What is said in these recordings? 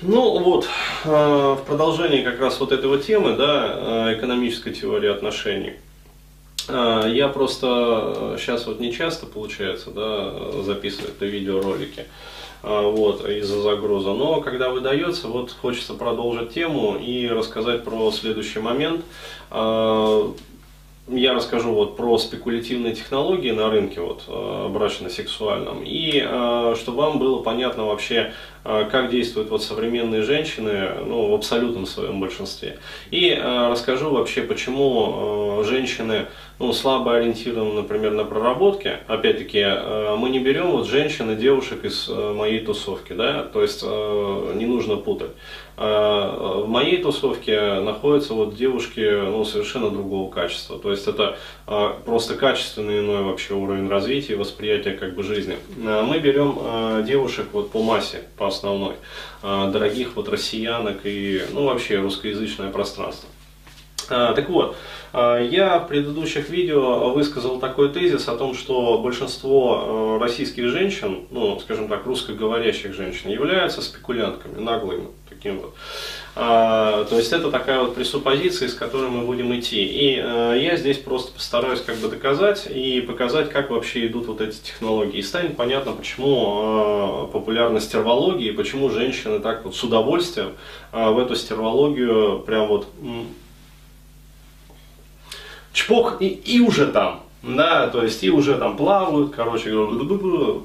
Ну вот, э, в продолжении как раз вот этой вот темы, да, э, экономической теории отношений. Э, я просто сейчас вот не часто получается, да, записывать это видеоролики, вот, из-за загруза. Но когда выдается, вот хочется продолжить тему и рассказать про следующий момент я расскажу вот про спекулятивные технологии на рынке вот, э, брачно-сексуальном и э, чтобы вам было понятно вообще, э, как действуют вот современные женщины ну, в абсолютном своем большинстве. И расскажу вообще, почему женщины ну, слабо ориентированы, например, на проработки. Опять-таки, мы не берем вот женщин и девушек из моей тусовки, да, то есть не нужно путать. В моей тусовке находятся вот девушки ну, совершенно другого качества. То есть это а, просто качественный иной вообще уровень развития и восприятия как бы жизни. А, мы берем а, девушек вот по массе, по основной, дорогих вот россиянок и ну, вообще русскоязычное пространство. Так вот, я в предыдущих видео высказал такой тезис о том, что большинство российских женщин, ну, скажем так, русскоговорящих женщин, являются спекулянтками, наглыми таким вот. То есть это такая вот пресуппозиция, с которой мы будем идти. И а, я здесь просто постараюсь как бы доказать и показать, как вообще идут вот эти технологии. И станет понятно, почему а, популярна стервология и почему женщины так вот с удовольствием а, в эту стервологию прям вот чпок и, и уже там. Да, то есть и уже там плавают, короче,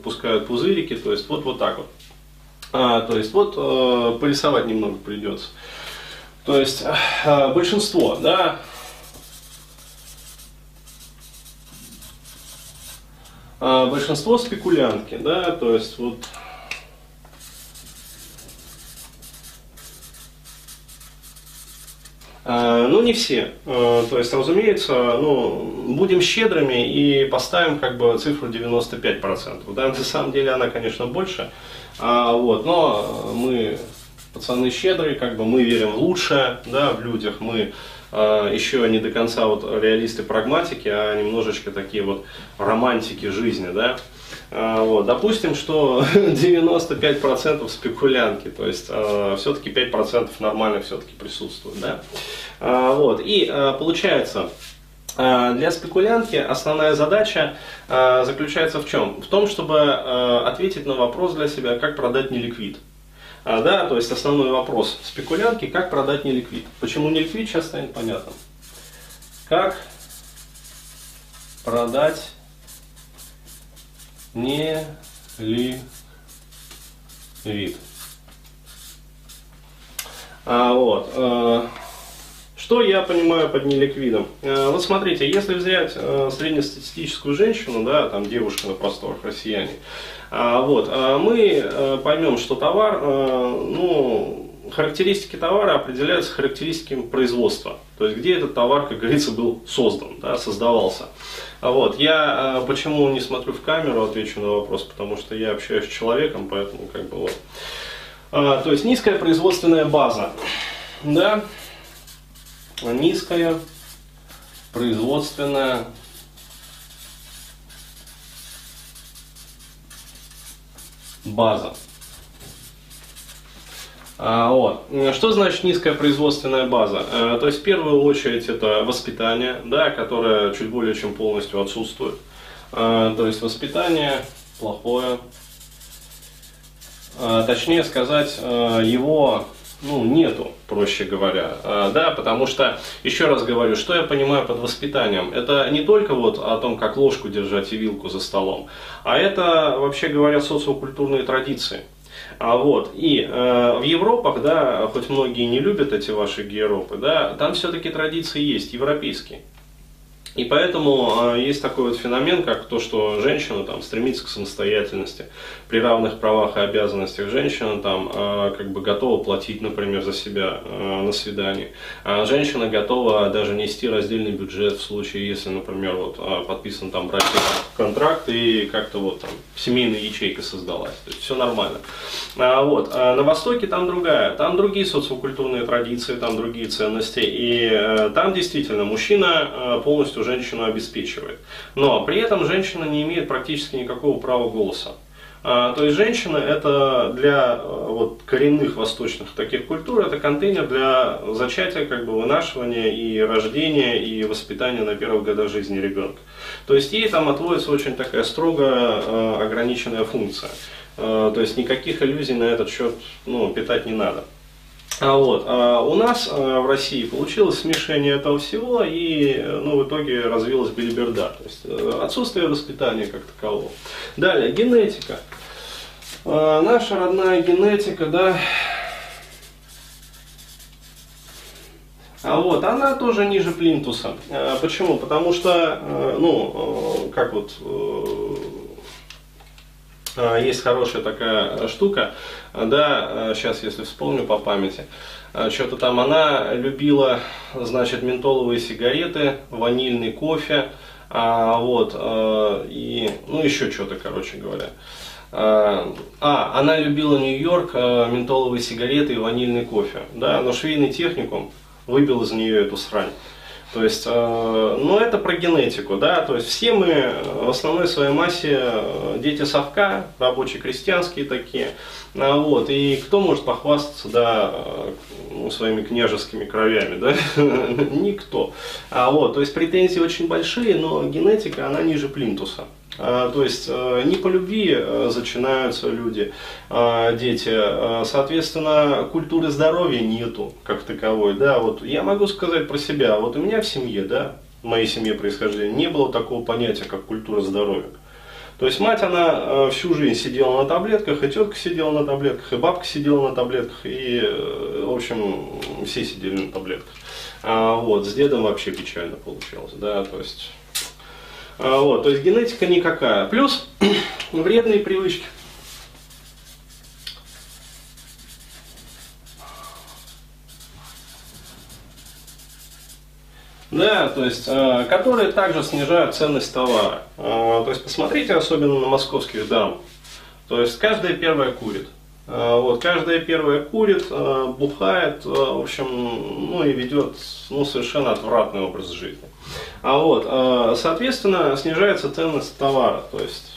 пускают пузырики, то есть вот, вот так вот. А, то есть вот э, порисовать немного придется. То есть э, большинство, да, э, большинство спекулянтки, да, то есть вот э, ну, не все. Э, то есть, разумеется, ну, будем щедрыми и поставим как бы цифру 95%. Да, на самом деле она, конечно, больше. А, вот, но мы пацаны щедрые, как бы мы верим в лучшее, да, в людях, мы э, еще не до конца вот реалисты прагматики, а немножечко такие вот романтики жизни, да. А, вот, допустим, что 95% спекулянки, то есть э, все-таки 5% нормальных все-таки присутствуют, да. А, вот, и э, получается, Э, для спекулянтки основная задача э, заключается в чем? В том, чтобы э, ответить на вопрос для себя, как продать неликвид. Да, то есть основной вопрос спекулянтки, как продать неликвид. Почему неликвид, сейчас станет понятно. Как продать неликвид. А, вот. Что я понимаю под неликвидом? Э, вот смотрите, если взять э, среднестатистическую женщину, да, там девушка на просторах россияне, а, вот, а мы э, поймем, что товар, ну, характеристики товара определяются характеристиками производства. То есть, где этот товар, как говорится, был создан, да, создавался. А вот, я почему не смотрю в камеру, отвечу на вопрос, потому что я общаюсь с человеком, поэтому как бы вот. То есть, низкая производственная база. Да, низкая производственная база. А, вот. Что значит низкая производственная база? А, то есть в первую очередь это воспитание, да, которое чуть более чем полностью отсутствует. А, то есть воспитание плохое. А, точнее сказать, а, его ну, нету, проще говоря. А, да, потому что, еще раз говорю, что я понимаю под воспитанием? Это не только вот о том, как ложку держать и вилку за столом, а это, вообще говоря, социокультурные традиции. А вот, и э, в Европах, да, хоть многие не любят эти ваши Европы, да, там все-таки традиции есть, европейские. И поэтому э, есть такой вот феномен, как то, что женщина там стремится к самостоятельности. При равных правах и обязанностях женщина там э, как бы готова платить, например, за себя э, на свидании. А женщина готова даже нести раздельный бюджет в случае, если, например, вот подписан там брачный контракт и как-то вот там семейная ячейка создалась. То есть все нормально. А, вот. А на Востоке там другая, там другие социокультурные традиции, там другие ценности. И э, там действительно мужчина э, женщину обеспечивает. Но при этом женщина не имеет практически никакого права голоса. А, то есть женщина это для вот, коренных восточных таких культур, это контейнер для зачатия, как бы вынашивания и рождения и воспитания на первых годах жизни ребенка. То есть ей там отводится очень такая строго ограниченная функция. То есть никаких иллюзий на этот счет ну, питать не надо. А вот, а у нас а, в России получилось смешение этого всего, и ну, в итоге развилась билиберда, то есть э, отсутствие воспитания как такового. Далее, генетика. А, наша родная генетика, да, А вот, она тоже ниже плинтуса. А, почему? Потому что, э, ну, э, как вот есть хорошая такая штука, да, сейчас если вспомню по памяти, а, что-то там она любила, значит, ментоловые сигареты, ванильный кофе, а, вот, и, ну, еще что-то, короче говоря. А, она любила Нью-Йорк, ментоловые сигареты и ванильный кофе, да, но швейный техникум выбил из нее эту срань. То есть, э, ну это про генетику, да, то есть все мы в основной своей массе э, дети совка, рабочие крестьянские такие, а вот, и кто может похвастаться, да, э, своими княжескими кровями, да, никто. А вот, то есть претензии очень большие, но генетика, она ниже плинтуса. А, то есть э, не по любви э, зачинаются люди, а, дети. А, соответственно, культуры здоровья нету как таковой. Да, вот я могу сказать про себя. Вот у меня в семье, да, в моей семье происхождения, не было такого понятия, как культура здоровья. То есть мать, она э, всю жизнь сидела на таблетках, и тетка сидела на таблетках, и бабка сидела на таблетках, и, в общем, все сидели на таблетках. А вот, с дедом вообще печально получалось, да, то есть вот, то есть генетика никакая. Плюс вредные привычки. Да, то есть, э, которые также снижают ценность товара. Э, то есть, посмотрите особенно на московских дам. То есть, каждая первая курит. Э, вот, каждая первая курит, э, бухает, э, в общем, ну и ведет ну, совершенно отвратный образ жизни. А вот, соответственно, снижается ценность товара, то есть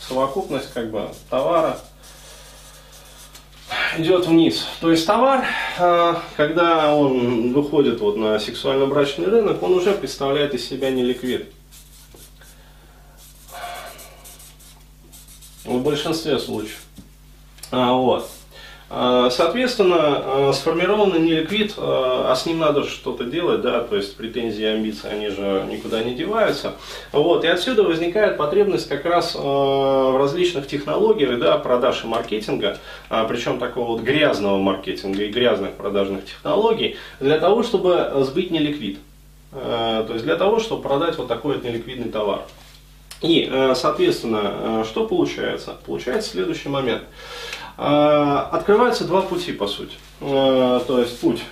совокупность как бы товара идет вниз. То есть товар, когда он выходит вот на сексуально-брачный рынок, он уже представляет из себя неликвид. В большинстве случаев. А, вот. А, соответственно, а, сформированный неликвид, а с ним надо что-то делать, да, то есть претензии амбиции, они же никуда не деваются. Вот, и отсюда возникает потребность как раз в различных технологиях, да, продаж и маркетинга, причем такого вот грязного маркетинга и грязных продажных технологий, для того, чтобы сбыть неликвид. То есть для того, чтобы продать вот такой вот неликвидный товар. И, соответственно, что получается? Получается следующий момент. А, открывается два пути, по сути. А, то есть путь,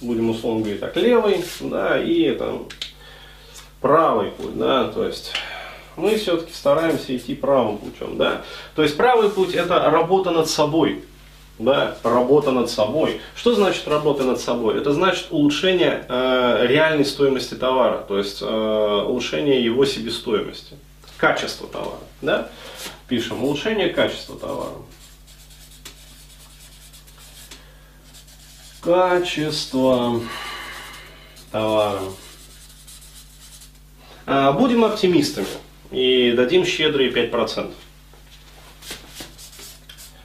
будем условно говорить так, левый, да, и там правый путь, да, то есть мы все-таки стараемся идти правым путем, да. То есть правый путь это работа над собой, да, работа над собой. Что значит работа над собой? Это значит улучшение э, реальной стоимости товара, то есть э, улучшение его себестоимости, качество товара, да. Пишем улучшение качества товара. Качество товара. А, будем оптимистами и дадим щедрые 5%.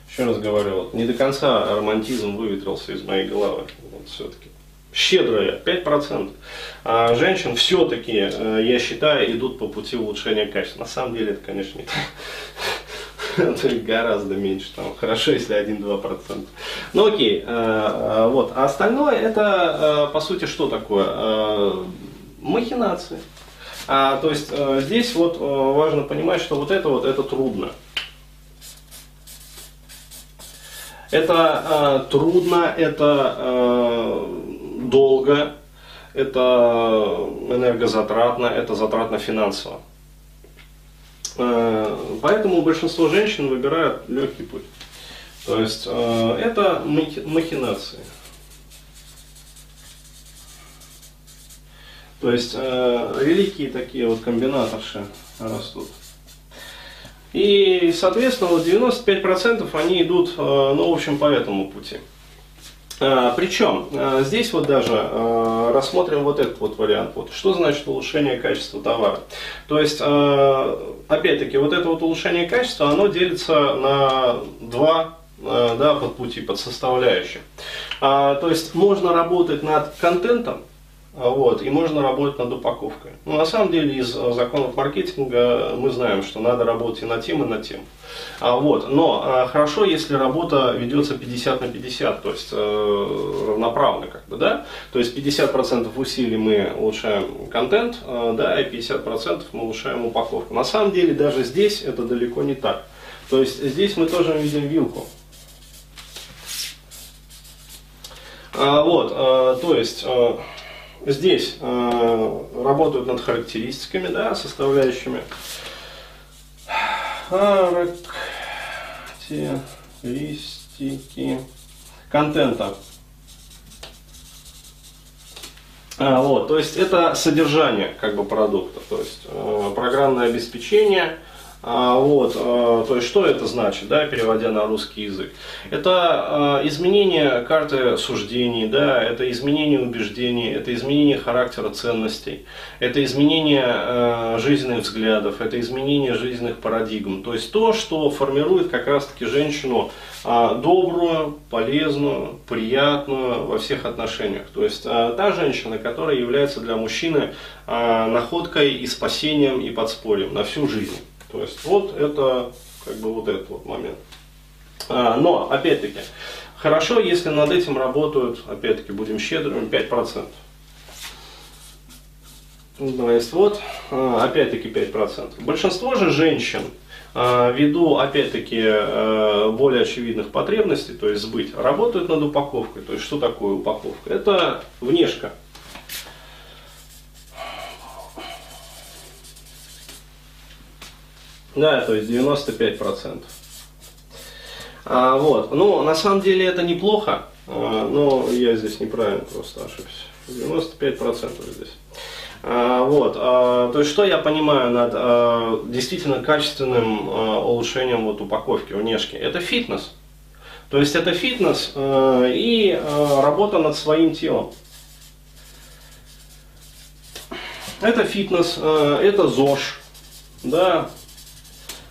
Еще раз говорю, вот, не до конца романтизм выветрился из моей головы. Вот, все-таки. Щедрые 5%. А женщин все-таки, э, я считаю, идут по пути улучшения качества. На самом деле это, конечно, не так. то есть гораздо меньше, там, хорошо, если 1-2%. Ну окей, э, э, вот. А остальное это, э, по сути, что такое? Махинации. А, то есть здесь вот важно понимать, что вот это вот, это трудно. Это э, трудно, это э, долго, это энергозатратно, это затратно финансово. Э, поэтому большинство женщин выбирают легкий путь. То есть э, это махинации. То есть э, великие такие вот комбинаторши растут. И, соответственно, вот 95% они идут, ну, в общем, по этому пути. А, Причем а, здесь вот даже а, рассмотрим вот этот вот вариант. Вот, что значит улучшение качества товара? То есть, опять-таки, вот это вот улучшение качества, оно делится на два да, подпути, подсоставляющих. То есть можно работать над контентом, вот, и можно работать над упаковкой. Но ну, на самом деле из законов маркетинга мы знаем, что надо работать и над тем, и над тем. А, вот, но а, хорошо, если работа ведется 50 на 50, то есть э, равноправно, как бы, да? То есть 50% усилий мы улучшаем контент, э, да, и 50% мы улучшаем упаковку. На самом деле даже здесь это далеко не так. То есть здесь мы тоже видим вилку. А, вот, а, то есть а, здесь а, работают над характеристиками, да, составляющими характеристики контента. А, вот, то есть это содержание как бы продукта, то есть э, программное обеспечение, а, вот, а, то есть что это значит, да, переводя на русский язык? Это а, изменение карты суждений, да, это изменение убеждений, это изменение характера ценностей, это изменение жизненных взглядов, это изменение жизненных парадигм. То есть то, что формирует как раз-таки женщину добрую, полезную, приятную во всех отношениях. То есть та женщина, которая является для мужчины находкой и спасением и подспорьем на всю жизнь. То есть вот это как бы вот этот вот момент. А, но, опять-таки, хорошо, если над этим работают, опять-таки, будем щедрыми, 5%. То есть вот, а, опять-таки, 5%. Большинство же женщин, а, ввиду, опять-таки, а, более очевидных потребностей, то есть сбыть, работают над упаковкой. То есть что такое упаковка? Это внешка. Да, то есть 95%. А, вот. Ну, на самом деле это неплохо, а, но я здесь неправильно просто ошибся. 95% здесь. А, вот, а, то есть что я понимаю над а, действительно качественным а, улучшением вот, упаковки, внешки? Это фитнес. То есть это фитнес а, и а, работа над своим телом. Это фитнес, а, это ЗОЖ, да,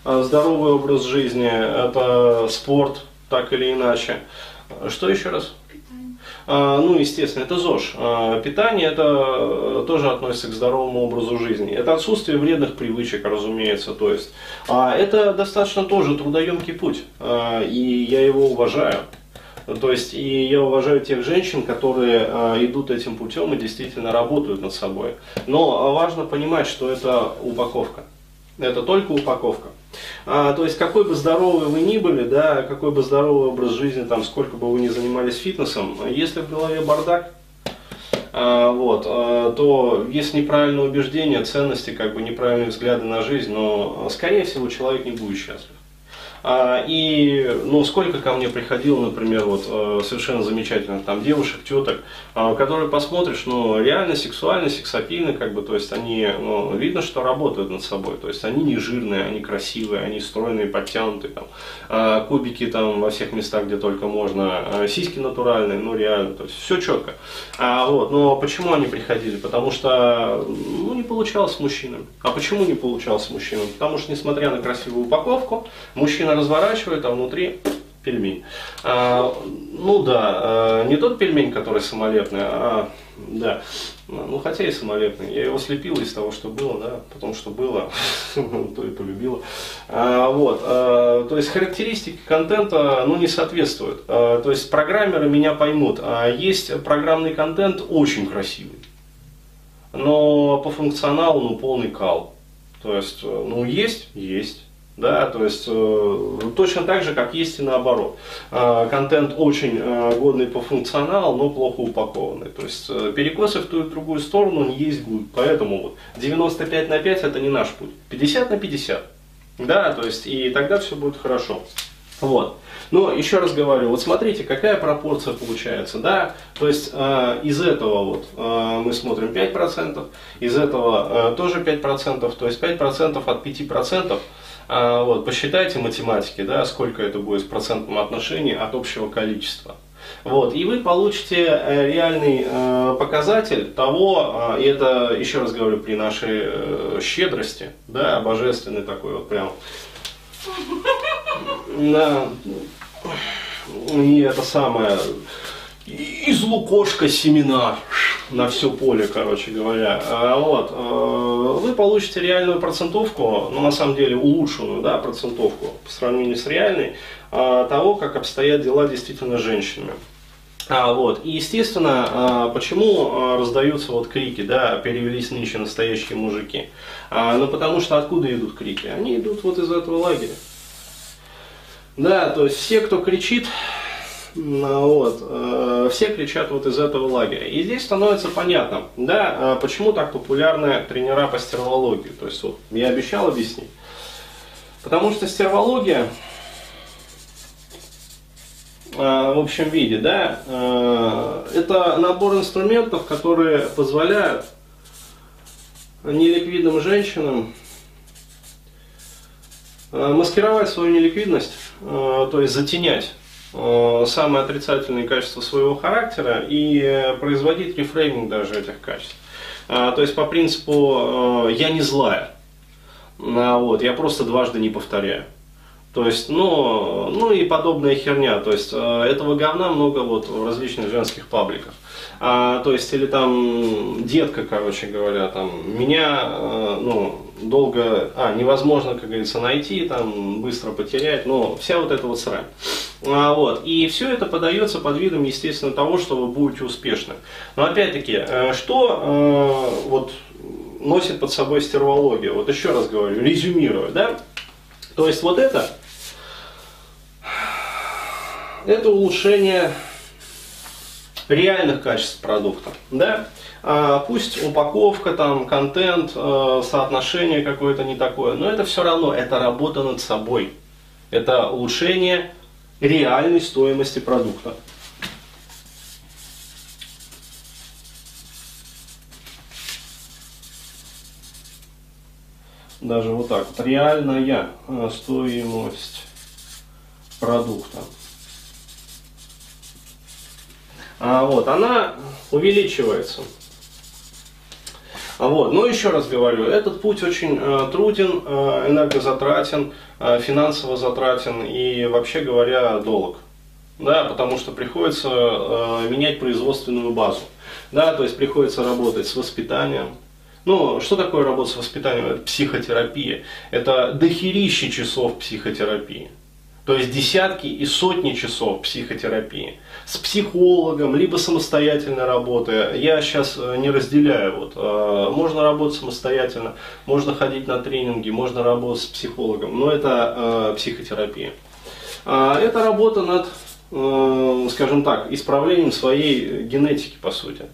здоровый образ жизни, это спорт, так или иначе. Что еще раз? А, ну, естественно, это ЗОЖ. А, питание это тоже относится к здоровому образу жизни. Это отсутствие вредных привычек, разумеется. То есть, это достаточно тоже трудоемкий путь. И я его уважаю. То есть, и я уважаю тех женщин, которые идут этим путем и действительно работают над собой. Но важно понимать, что это упаковка. Это только упаковка. А, то есть, какой бы здоровый вы ни были, да, какой бы здоровый образ жизни, там, сколько бы вы ни занимались фитнесом, если в голове бардак, а, вот, а, то есть неправильное убеждение, ценности, как бы неправильные взгляды на жизнь, но, скорее всего, человек не будет счастлив. А, и, ну, сколько ко мне приходило, например, вот э, совершенно замечательных там девушек, теток, а, которые посмотришь, ну, реально сексуально, сексапильно, как бы, то есть они, ну, видно, что работают над собой, то есть они не жирные, они красивые, они стройные, подтянутые, там, а, кубики там во всех местах, где только можно, сиськи натуральные, ну, реально, то есть все четко. А, вот, но почему они приходили? Потому что, ну, не получалось с мужчинами. А почему не получалось с мужчинами? Потому что, несмотря на красивую упаковку, мужчина разворачивает, а внутри пельмень. А, ну да, а, не тот пельмень, который самолетный, а да. Ну хотя и самолетный. Я его слепил из того, что было, да, потому что было, то и полюбила. А, вот, а, то есть характеристики контента ну, не соответствуют. А, то есть программеры меня поймут. А есть программный контент очень красивый. Но по функционалу ну, полный кал. То есть, ну, есть, есть. Да, то есть э, точно так же, как есть и наоборот. Э, контент очень э, годный по функционалу, но плохо упакованный. То есть перекосы в ту и другую сторону не есть будут. Поэтому вот 95 на 5 это не наш путь. 50 на 50. Да, то есть и тогда все будет хорошо. Вот. Но еще раз говорю, вот смотрите, какая пропорция получается, да, то есть э, из этого вот э, мы смотрим 5%, из этого э, тоже 5%, то есть 5% от 5% А, вот, посчитайте математики, да, сколько это будет в процентном отношении от общего количества. Вот, и вы получите э, реальный э, показатель того, э, и это, еще раз говорю, при нашей э, щедрости, да, божественный такой вот прям. Да, и это самое, из лукошка семена на все поле, короче говоря. А, вот, э, вы получите реальную процентовку, ну на самом деле улучшенную да, процентовку по сравнению с реальной, а, того, как обстоят дела действительно с женщинами. А, вот. И, естественно, а, почему раздаются вот крики, да, перевелись нынче настоящие мужики? А, ну, потому что откуда идут крики? Они идут вот из этого лагеря. Да, то есть все, кто кричит, вот. Э, все кричат вот из этого лагеря. И здесь становится понятно, да, э, почему так популярны тренера по стервологии. То есть вот я обещал объяснить. Потому что стервология э, в общем виде, да, это набор инструментов, которые позволяют неликвидным женщинам маскировать свою неликвидность, то есть затенять самые отрицательные качества своего характера и э, производить рефрейминг даже этих качеств. А, то есть по принципу э, «я не злая», а, вот, я просто дважды не повторяю. То есть, ну, ну и подобная херня. То есть, этого говна много вот в различных женских пабликах. А, то есть, или там детка, короче говоря, там, меня, ну, долго, а, невозможно, как говорится, найти, там, быстро потерять, но вся вот эта вот срань. А, вот. И все это подается под видом, естественно, того, что вы будете успешны. Но опять-таки, э, что э, вот, носит под собой стервология? Вот еще раз говорю, резюмирую, да? То есть вот это, это улучшение реальных качеств продукта, да? А, пусть упаковка, там, контент, э, соотношение какое-то не такое, но это все равно, это работа над собой. Это улучшение реальной стоимости продукта. Даже вот так. Вот. Реальная э, стоимость продукта. А вот, она увеличивается. Вот. Но еще раз говорю, этот путь очень э, труден, э, энергозатратен, э, финансово затратен и, вообще говоря, долг. Да, потому что приходится э, менять производственную базу. Да, то есть приходится работать с воспитанием. Ну, что такое работа с воспитанием? Это психотерапия. Это дохерище часов психотерапии. То есть десятки и сотни часов психотерапии с психологом, либо самостоятельно работая. Я сейчас э, не разделяю. Вот. Э, можно работать самостоятельно, можно ходить на тренинги, можно работать с психологом, но это э, психотерапия. А, это работа над, скажем так, исправлением своей генетики, по сути.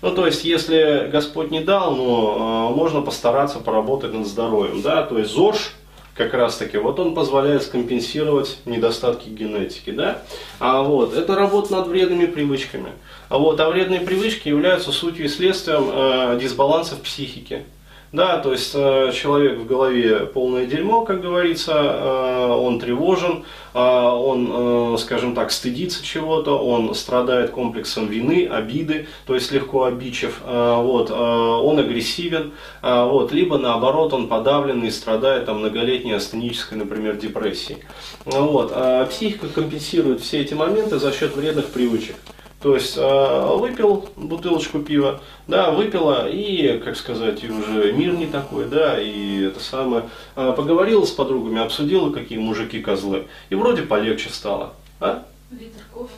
Ну, то есть, если Господь не дал, но можно постараться поработать над здоровьем, да, то есть ЗОЖ – как раз таки, вот он позволяет скомпенсировать недостатки генетики, да, а вот, это работа над вредными привычками, а вот, а вредные привычки являются сутью и следствием э, дисбаланса в психике, да, то есть э, человек в голове полное дерьмо, как говорится, э, он тревожен, э, он, э, скажем так, стыдится чего-то, он страдает комплексом вины, обиды, то есть легко обидчив, э, вот, э, он агрессивен, э, вот, либо наоборот он подавленный страдает там, многолетней астенической, например, депрессией. Вот, а психика компенсирует все эти моменты за счет вредных привычек. То есть э, выпил бутылочку пива, да, выпила, и, как сказать, и уже мир не такой, да, и это самое. Э, поговорила с подругами, обсудила, какие мужики козлы, и вроде полегче стало. А? Литр кофе.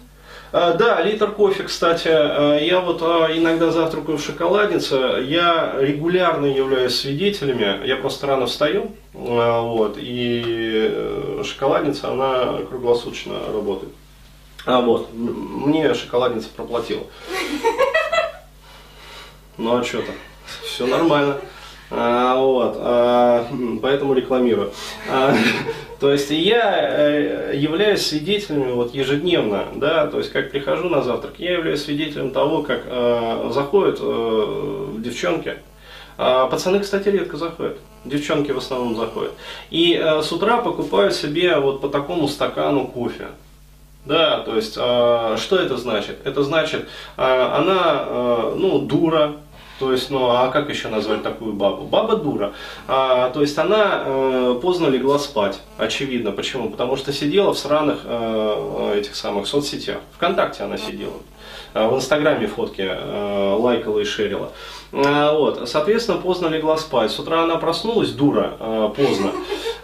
А, да, литр кофе, кстати, я вот иногда завтракаю в шоколаднице, я регулярно являюсь свидетелями, я просто рано встаю, вот, и э, шоколадница, она круглосуточно работает. А вот, мне шоколадница проплатила. Ну а что-то, все нормально. А, вот, а, поэтому рекламирую. А, то есть я э, являюсь свидетелем вот ежедневно, да, то есть как прихожу на завтрак, я являюсь свидетелем того, как э, заходят э, девчонки. А, пацаны, кстати, редко заходят. девчонки в основном заходят, и э, с утра покупают себе вот по такому стакану кофе. Да, то есть, э, что это значит? Это значит, э, она, э, ну, дура, то есть, ну, а как еще назвать такую бабу? Баба дура. А, то есть, она э, поздно легла спать, очевидно. Почему? Потому что сидела в сраных э, этих самых соцсетях. Вконтакте она сидела. Э, в Инстаграме фотки э, лайкала и шерила. Э, вот, соответственно, поздно легла спать. С утра она проснулась, дура, поздно.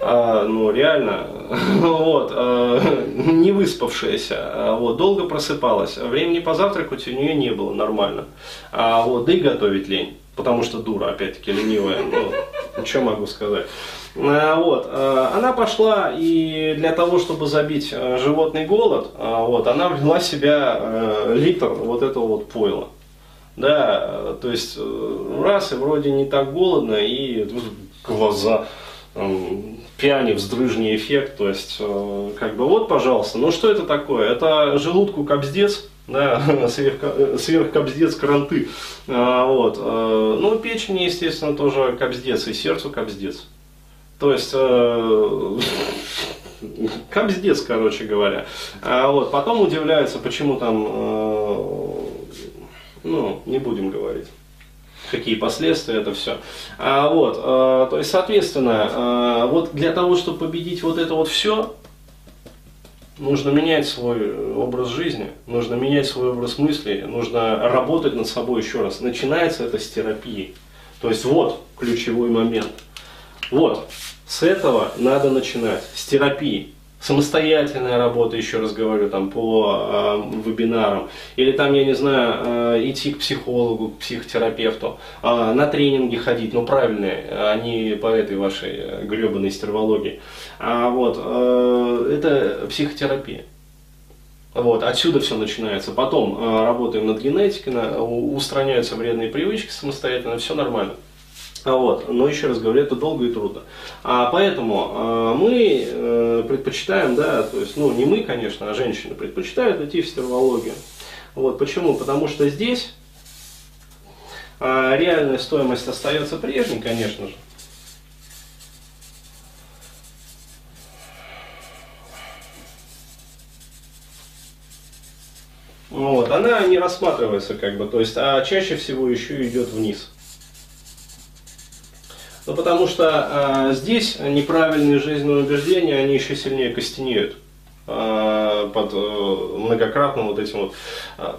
Ну, реально, вот, не выспавшаяся, вот, долго просыпалась. Времени позавтракать у нее не было нормально. Вот, да и готовить лень потому что дура, опять-таки, ленивая, ну, что могу сказать. Э, вот, э, она пошла и для того, чтобы забить э, животный голод, вот, она влила в себя литр вот этого вот пойла. Да, то есть раз и вроде не так голодно, и глаза, пьяни, вздрыжний эффект, то есть как бы вот, пожалуйста, ну что это такое? Это желудку кобздец, да, сверх, сверхкобздец кранты. А, вот. Ну, печени, естественно, тоже кобздец, и сердцу кобздец. То есть, э, кобздец, короче говоря. А вот, потом удивляются, почему там, э, ну, не будем говорить какие последствия это все. А, вот, а, то есть, соответственно, а, вот для того, чтобы победить вот это вот все, нужно менять свой образ жизни, нужно менять свой образ мысли, нужно работать над собой еще раз. Начинается это с терапии. То есть вот ключевой момент. Вот, с этого надо начинать, с терапии. Самостоятельная работа, еще раз говорю, там по э, вебинарам, или там, я не знаю, э, идти к психологу, к психотерапевту, э, на тренинги ходить, ну правильные, не по этой вашей э, гребаной стервологии. А, вот, э, это психотерапия. Вот, отсюда все начинается. Потом э, работаем над генетикой, на, устраняются вредные привычки самостоятельно, все нормально. А вот. Но еще раз говорю, это долго и трудно. А поэтому э, мы э, предпочитаем, да, то есть, ну не мы, конечно, а женщины предпочитают идти в стервологию. Вот. Почему? Потому что здесь э, реальная стоимость остается прежней, конечно же. Вот, она не рассматривается как бы, то есть, а чаще всего еще идет вниз. Ну, потому что э, здесь неправильные жизненные убеждения, они еще сильнее костенеют э, под э, многократным вот этим вот. Э,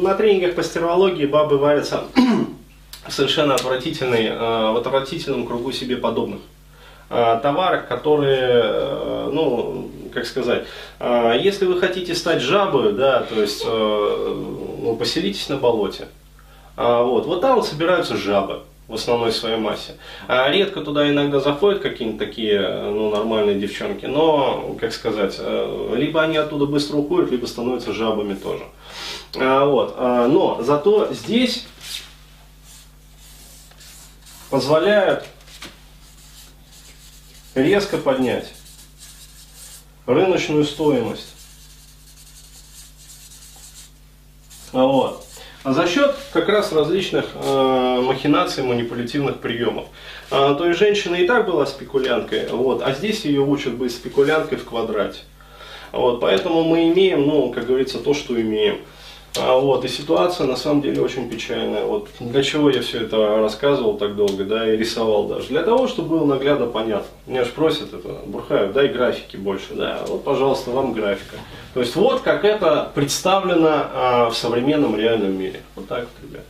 на тренингах по стервологии бабы варятся совершенно отвратительный, э, в отвратительном кругу себе подобных э, товарах, которые, э, ну, как сказать, э, если вы хотите стать жабой, да, то есть, э, ну, поселитесь на болоте. А, вот, вот там вот собираются жабы в основной своей массе. А редко туда иногда заходят какие-нибудь такие ну, нормальные девчонки, но, как сказать, э, либо они оттуда быстро уходят, либо становятся жабами тоже. А, вот. А, но зато здесь позволяют резко поднять рыночную стоимость. Вот. А за счет как раз различных э, махинаций, манипулятивных приемов. А, то есть женщина и так была спекулянткой, вот, а здесь ее учат быть спекулянткой в квадрате. Вот, поэтому мы имеем, ну, как говорится, то, что имеем. А, вот, и ситуация на самом деле очень печальная. Вот, для чего я все это рассказывал так долго, да, и рисовал даже. Для того, чтобы было наглядно понятно. Меня же просят это, Бурхаев, дай графики больше, да. Вот, пожалуйста, вам графика. То есть вот как это представлено а, в современном реальном мире. Вот так вот, ребят.